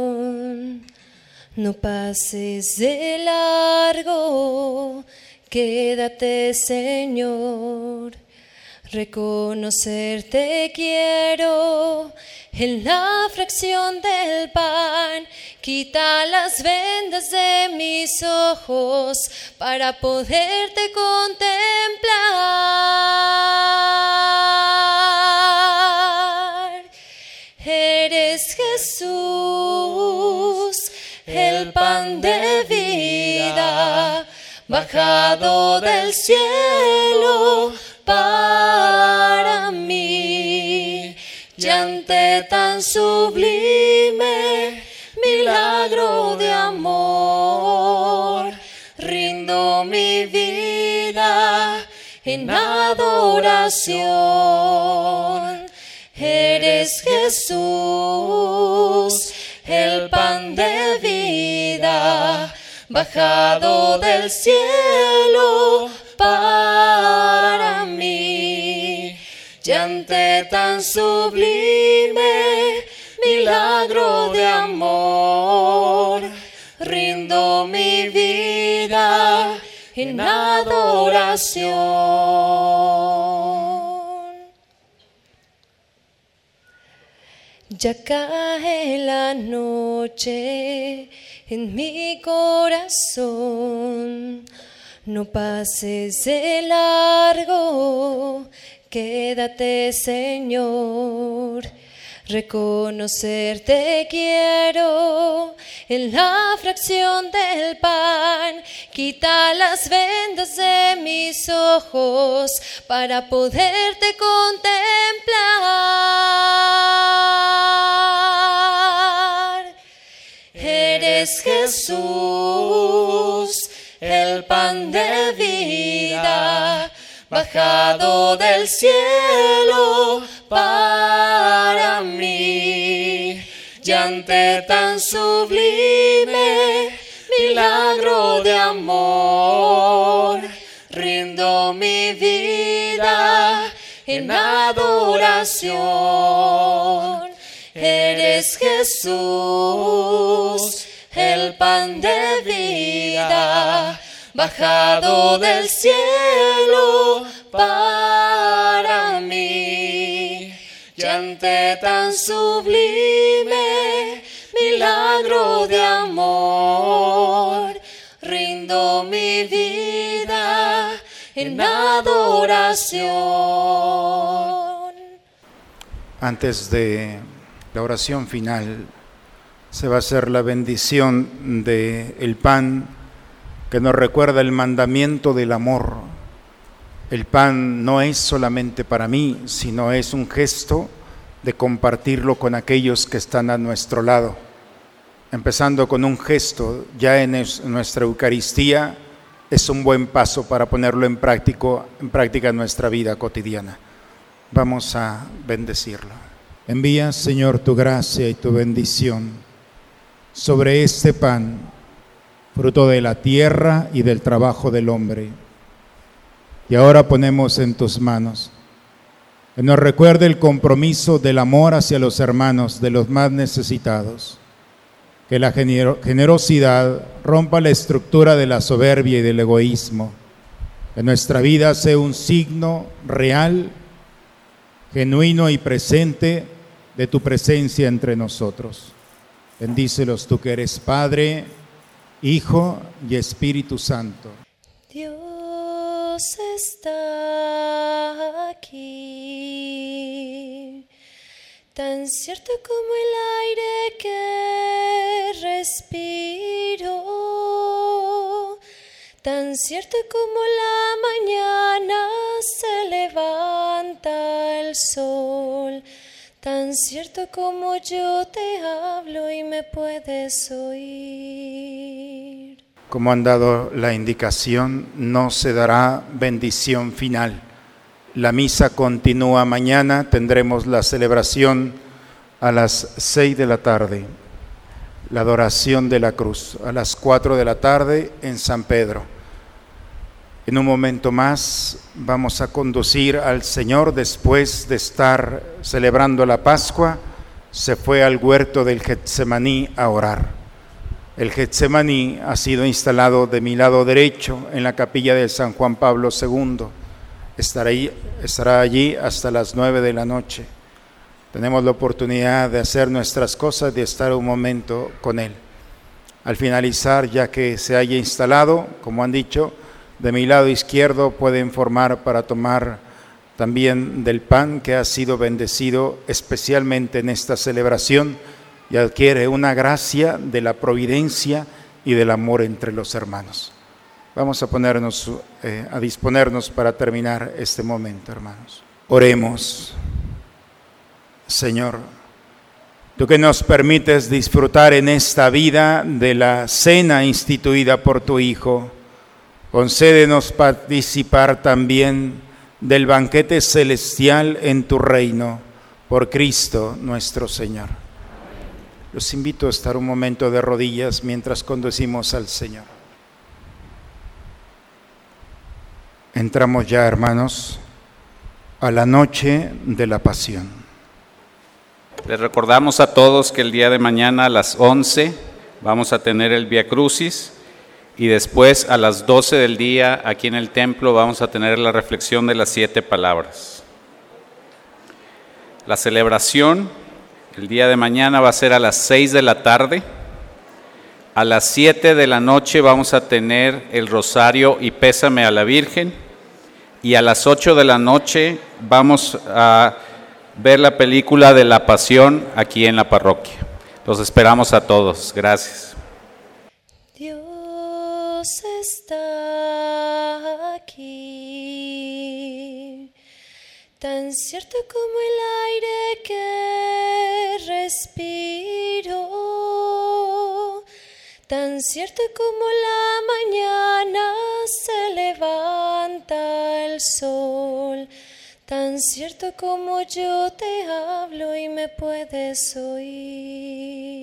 No pases de largo, quédate Señor Reconocerte quiero en la fracción del pan. Quita las vendas de mis ojos para poderte contemplar. Eres Jesús, el pan de vida, bajado del cielo para mí. Y ante tan sublime milagro de amor, rindo mi vida en adoración. Eres Jesús, el pan de bajado del cielo para mí. Y ante tan sublime milagro de amor, rindo mi vida en adoración. Ya cae la noche en mi corazón. No pases de largo, quédate Señor. Reconocerte quiero en la fracción del pan. Quita las vendas de mis ojos para poderte contemplar. Eres Jesús, el pan de vida, bajado del cielo para mí. Y ante tan sublime milagro de amor, rindo mi vida en adoración. Eres Jesús, el pan de vida, bajado del cielo para mí. Y ante tan sublime milagro de amor, rindo mi vida en adoración. Antes de la oración final, se va a hacer la bendición del el pan que nos recuerda el mandamiento del amor. El pan no es solamente para mí, sino es un gesto de compartirlo con aquellos que están a nuestro lado. Empezando con un gesto ya en nuestra Eucaristía, es un buen paso para ponerlo en, práctico, en práctica en nuestra vida cotidiana. Vamos a bendecirlo. Envía, Señor, tu gracia y tu bendición sobre este pan, fruto de la tierra y del trabajo del hombre. Y ahora ponemos en tus manos que nos recuerde el compromiso del amor hacia los hermanos, de los más necesitados. Que la generosidad rompa la estructura de la soberbia y del egoísmo. Que nuestra vida sea un signo real, genuino y presente de tu presencia entre nosotros. Bendícelos tú que eres Padre, Hijo y Espíritu Santo. Dios está aquí, tan cierto como el aire que respiro, tan cierto como la mañana se levanta el sol Tan cierto como yo te hablo y me puedes oír. Como han dado la indicación, no se dará bendición final. La misa continúa mañana, tendremos la celebración a las seis de la tarde, la adoración de la cruz, a las cuatro de la tarde en San Pedro. En un momento más vamos a conducir al Señor después de estar celebrando la Pascua, se fue al huerto del Getsemaní a orar. El Getsemaní ha sido instalado de mi lado derecho en la capilla de San Juan Pablo II. estará, allí hasta las nueve de la noche. Tenemos la oportunidad de hacer nuestras cosas, de estar un momento con Él. Al finalizar, ya que se haya instalado, como han dicho, de mi lado izquierdo pueden formar para tomar también del pan que ha sido bendecido especialmente en esta celebración y adquiere una gracia de la providencia y del amor entre los hermanos. Vamos a ponernos eh, a disponernos para terminar este momento, hermanos. Oremos. Señor, tú que nos permites disfrutar en esta vida de la cena instituida por tu Hijo, concédenos participar también del banquete celestial en tu reino, por Cristo nuestro Señor. Los invito a estar un momento de rodillas mientras conducimos al Señor. Entramos ya, hermanos, a la noche de la pasión. Les recordamos a todos que el día de mañana a las 11 vamos a tener el Via Crucis y después a las 12 del día aquí en el templo vamos a tener la reflexión de las siete palabras. La celebración el día de mañana va a ser a las 6 de la tarde. A las 7 de la noche vamos a tener el rosario y pésame a la Virgen y a las 8 de la noche vamos a ver la película de la pasión aquí en la parroquia. Los esperamos a todos. Gracias. Aquí, tan cierto como el aire que respiro, tan cierto como la mañana se levanta el sol, tan cierto como yo te hablo y me puedes oír.